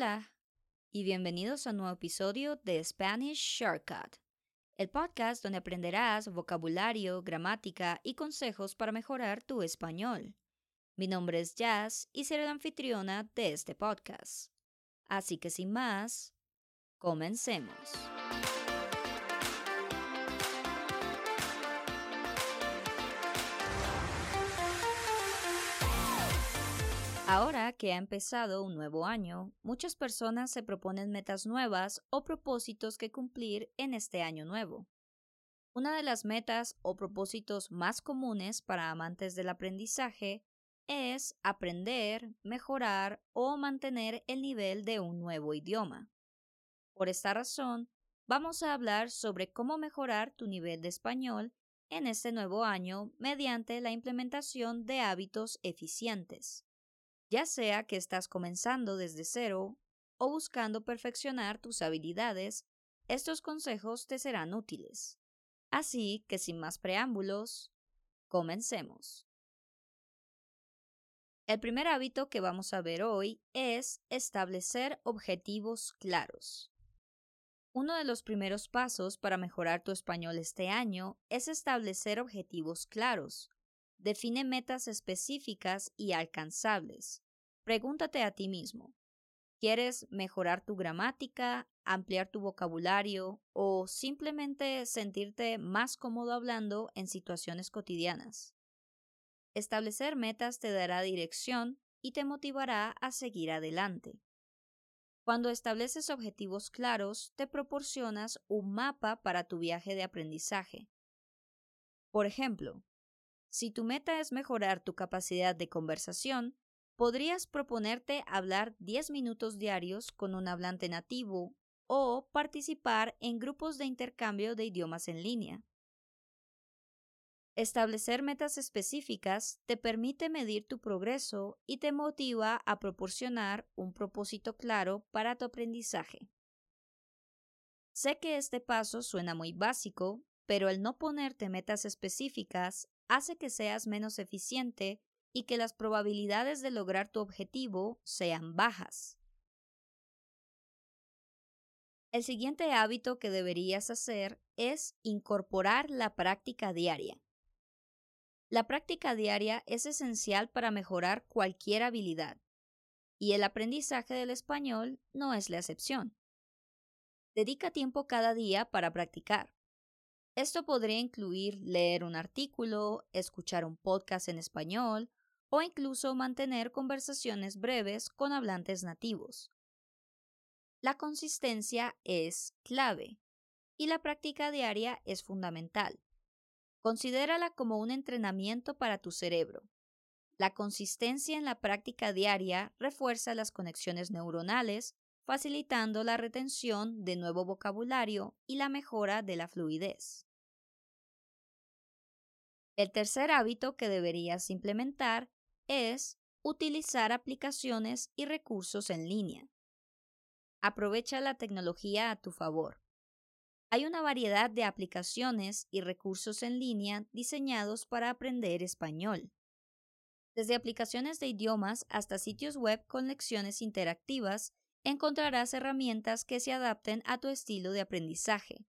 Hola y bienvenidos a un nuevo episodio de Spanish Shortcut, el podcast donde aprenderás vocabulario, gramática y consejos para mejorar tu español. Mi nombre es Jazz y seré la anfitriona de este podcast. Así que sin más, comencemos. Ahora que ha empezado un nuevo año, muchas personas se proponen metas nuevas o propósitos que cumplir en este año nuevo. Una de las metas o propósitos más comunes para amantes del aprendizaje es aprender, mejorar o mantener el nivel de un nuevo idioma. Por esta razón, vamos a hablar sobre cómo mejorar tu nivel de español en este nuevo año mediante la implementación de hábitos eficientes ya sea que estás comenzando desde cero o buscando perfeccionar tus habilidades, estos consejos te serán útiles. Así que sin más preámbulos, comencemos. El primer hábito que vamos a ver hoy es establecer objetivos claros. Uno de los primeros pasos para mejorar tu español este año es establecer objetivos claros, Define metas específicas y alcanzables. Pregúntate a ti mismo, ¿quieres mejorar tu gramática, ampliar tu vocabulario o simplemente sentirte más cómodo hablando en situaciones cotidianas? Establecer metas te dará dirección y te motivará a seguir adelante. Cuando estableces objetivos claros, te proporcionas un mapa para tu viaje de aprendizaje. Por ejemplo, si tu meta es mejorar tu capacidad de conversación, podrías proponerte hablar 10 minutos diarios con un hablante nativo o participar en grupos de intercambio de idiomas en línea. Establecer metas específicas te permite medir tu progreso y te motiva a proporcionar un propósito claro para tu aprendizaje. Sé que este paso suena muy básico, pero el no ponerte metas específicas hace que seas menos eficiente y que las probabilidades de lograr tu objetivo sean bajas. El siguiente hábito que deberías hacer es incorporar la práctica diaria. La práctica diaria es esencial para mejorar cualquier habilidad, y el aprendizaje del español no es la excepción. Dedica tiempo cada día para practicar. Esto podría incluir leer un artículo, escuchar un podcast en español o incluso mantener conversaciones breves con hablantes nativos. La consistencia es clave y la práctica diaria es fundamental. Considérala como un entrenamiento para tu cerebro. La consistencia en la práctica diaria refuerza las conexiones neuronales, facilitando la retención de nuevo vocabulario y la mejora de la fluidez. El tercer hábito que deberías implementar es utilizar aplicaciones y recursos en línea. Aprovecha la tecnología a tu favor. Hay una variedad de aplicaciones y recursos en línea diseñados para aprender español. Desde aplicaciones de idiomas hasta sitios web con lecciones interactivas, encontrarás herramientas que se adapten a tu estilo de aprendizaje.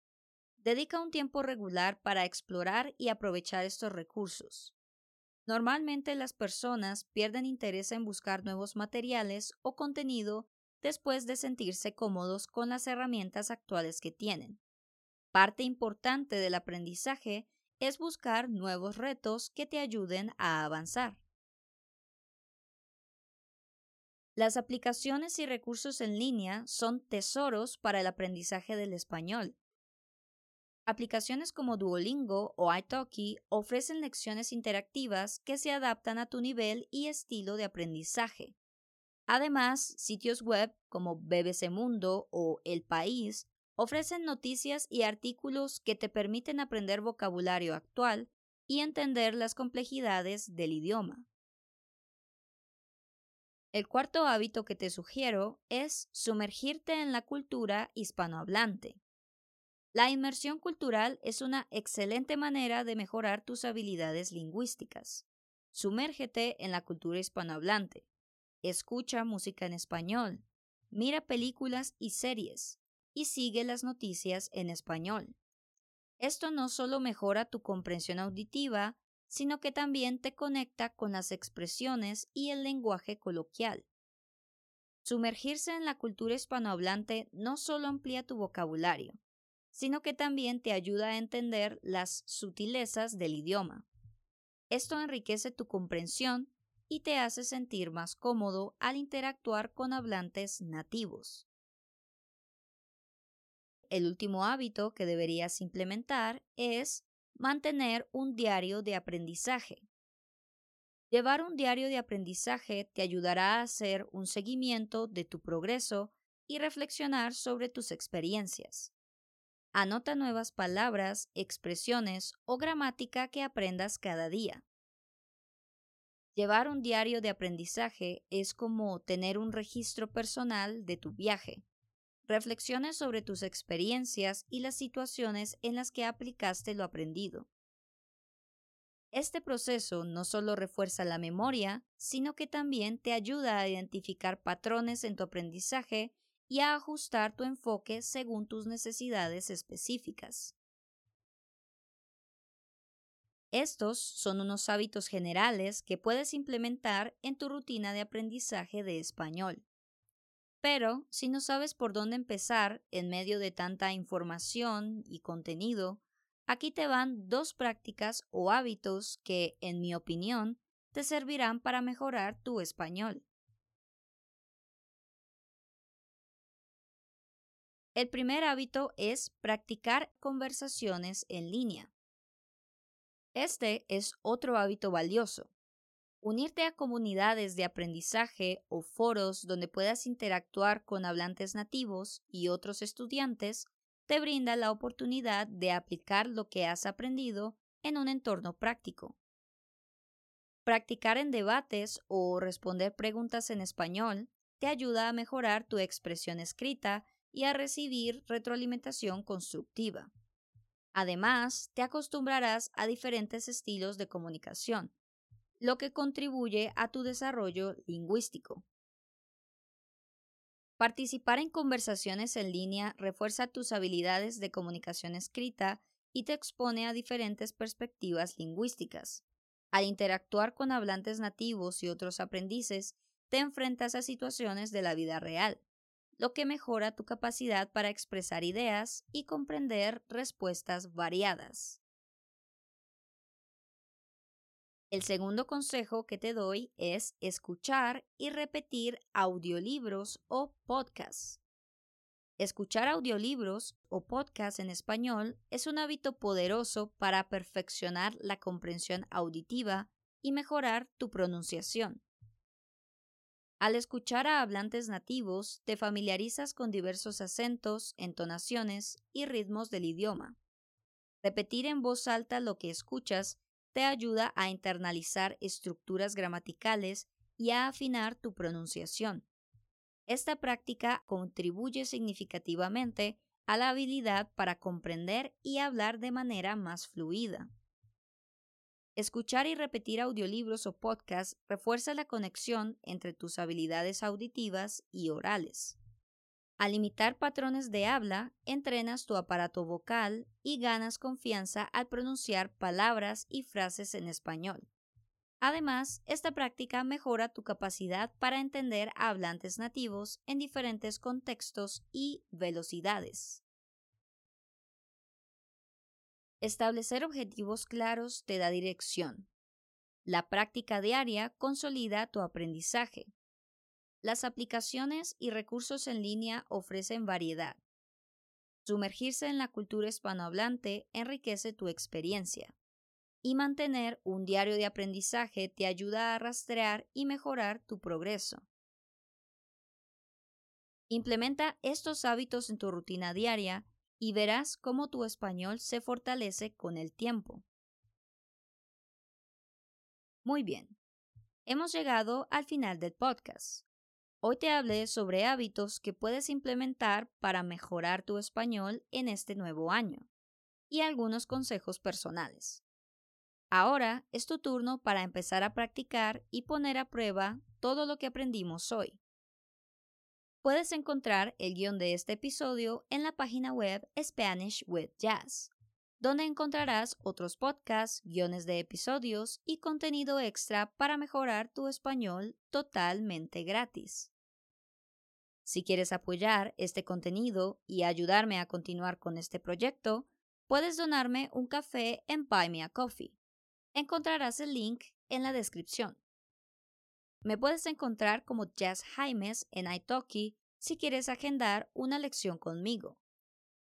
Dedica un tiempo regular para explorar y aprovechar estos recursos. Normalmente las personas pierden interés en buscar nuevos materiales o contenido después de sentirse cómodos con las herramientas actuales que tienen. Parte importante del aprendizaje es buscar nuevos retos que te ayuden a avanzar. Las aplicaciones y recursos en línea son tesoros para el aprendizaje del español. Aplicaciones como Duolingo o Italki ofrecen lecciones interactivas que se adaptan a tu nivel y estilo de aprendizaje. Además, sitios web como BBC Mundo o El País ofrecen noticias y artículos que te permiten aprender vocabulario actual y entender las complejidades del idioma. El cuarto hábito que te sugiero es sumergirte en la cultura hispanohablante. La inmersión cultural es una excelente manera de mejorar tus habilidades lingüísticas. Sumérgete en la cultura hispanohablante. Escucha música en español. mira películas y series y sigue las noticias en español. Esto no solo mejora tu comprensión auditiva, sino que también te conecta con las expresiones y el lenguaje coloquial. Sumergirse en la cultura hispanohablante no solo amplía tu vocabulario, sino que también te ayuda a entender las sutilezas del idioma. Esto enriquece tu comprensión y te hace sentir más cómodo al interactuar con hablantes nativos. El último hábito que deberías implementar es mantener un diario de aprendizaje. Llevar un diario de aprendizaje te ayudará a hacer un seguimiento de tu progreso y reflexionar sobre tus experiencias. Anota nuevas palabras, expresiones o gramática que aprendas cada día. Llevar un diario de aprendizaje es como tener un registro personal de tu viaje. Reflexiones sobre tus experiencias y las situaciones en las que aplicaste lo aprendido. Este proceso no solo refuerza la memoria, sino que también te ayuda a identificar patrones en tu aprendizaje y a ajustar tu enfoque según tus necesidades específicas. Estos son unos hábitos generales que puedes implementar en tu rutina de aprendizaje de español. Pero si no sabes por dónde empezar en medio de tanta información y contenido, aquí te van dos prácticas o hábitos que, en mi opinión, te servirán para mejorar tu español. El primer hábito es practicar conversaciones en línea. Este es otro hábito valioso. Unirte a comunidades de aprendizaje o foros donde puedas interactuar con hablantes nativos y otros estudiantes te brinda la oportunidad de aplicar lo que has aprendido en un entorno práctico. Practicar en debates o responder preguntas en español te ayuda a mejorar tu expresión escrita y a recibir retroalimentación constructiva. Además, te acostumbrarás a diferentes estilos de comunicación, lo que contribuye a tu desarrollo lingüístico. Participar en conversaciones en línea refuerza tus habilidades de comunicación escrita y te expone a diferentes perspectivas lingüísticas. Al interactuar con hablantes nativos y otros aprendices, te enfrentas a situaciones de la vida real, lo que mejora tu capacidad para expresar ideas y comprender respuestas variadas. El segundo consejo que te doy es escuchar y repetir audiolibros o podcasts. Escuchar audiolibros o podcasts en español es un hábito poderoso para perfeccionar la comprensión auditiva y mejorar tu pronunciación. Al escuchar a hablantes nativos, te familiarizas con diversos acentos, entonaciones y ritmos del idioma. Repetir en voz alta lo que escuchas te ayuda a internalizar estructuras gramaticales y a afinar tu pronunciación. Esta práctica contribuye significativamente a la habilidad para comprender y hablar de manera más fluida. Escuchar y repetir audiolibros o podcasts refuerza la conexión entre tus habilidades auditivas y orales. Al imitar patrones de habla, entrenas tu aparato vocal y ganas confianza al pronunciar palabras y frases en español. Además, esta práctica mejora tu capacidad para entender a hablantes nativos en diferentes contextos y velocidades. Establecer objetivos claros te da dirección. La práctica diaria consolida tu aprendizaje. Las aplicaciones y recursos en línea ofrecen variedad. Sumergirse en la cultura hispanohablante enriquece tu experiencia. Y mantener un diario de aprendizaje te ayuda a rastrear y mejorar tu progreso. Implementa estos hábitos en tu rutina diaria y verás cómo tu español se fortalece con el tiempo. Muy bien, hemos llegado al final del podcast. Hoy te hablé sobre hábitos que puedes implementar para mejorar tu español en este nuevo año y algunos consejos personales. Ahora es tu turno para empezar a practicar y poner a prueba todo lo que aprendimos hoy. Puedes encontrar el guion de este episodio en la página web Spanish with Jazz, donde encontrarás otros podcasts, guiones de episodios y contenido extra para mejorar tu español totalmente gratis. Si quieres apoyar este contenido y ayudarme a continuar con este proyecto, puedes donarme un café en Buy Me a Coffee. Encontrarás el link en la descripción. Me puedes encontrar como Jazz Jaimes en Italki si quieres agendar una lección conmigo.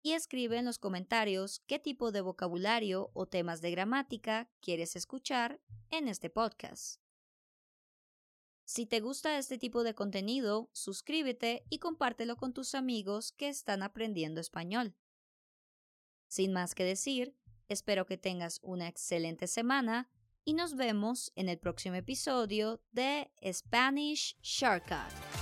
Y escribe en los comentarios qué tipo de vocabulario o temas de gramática quieres escuchar en este podcast. Si te gusta este tipo de contenido, suscríbete y compártelo con tus amigos que están aprendiendo español. Sin más que decir, espero que tengas una excelente semana y nos vemos en el próximo episodio de Spanish Shortcut.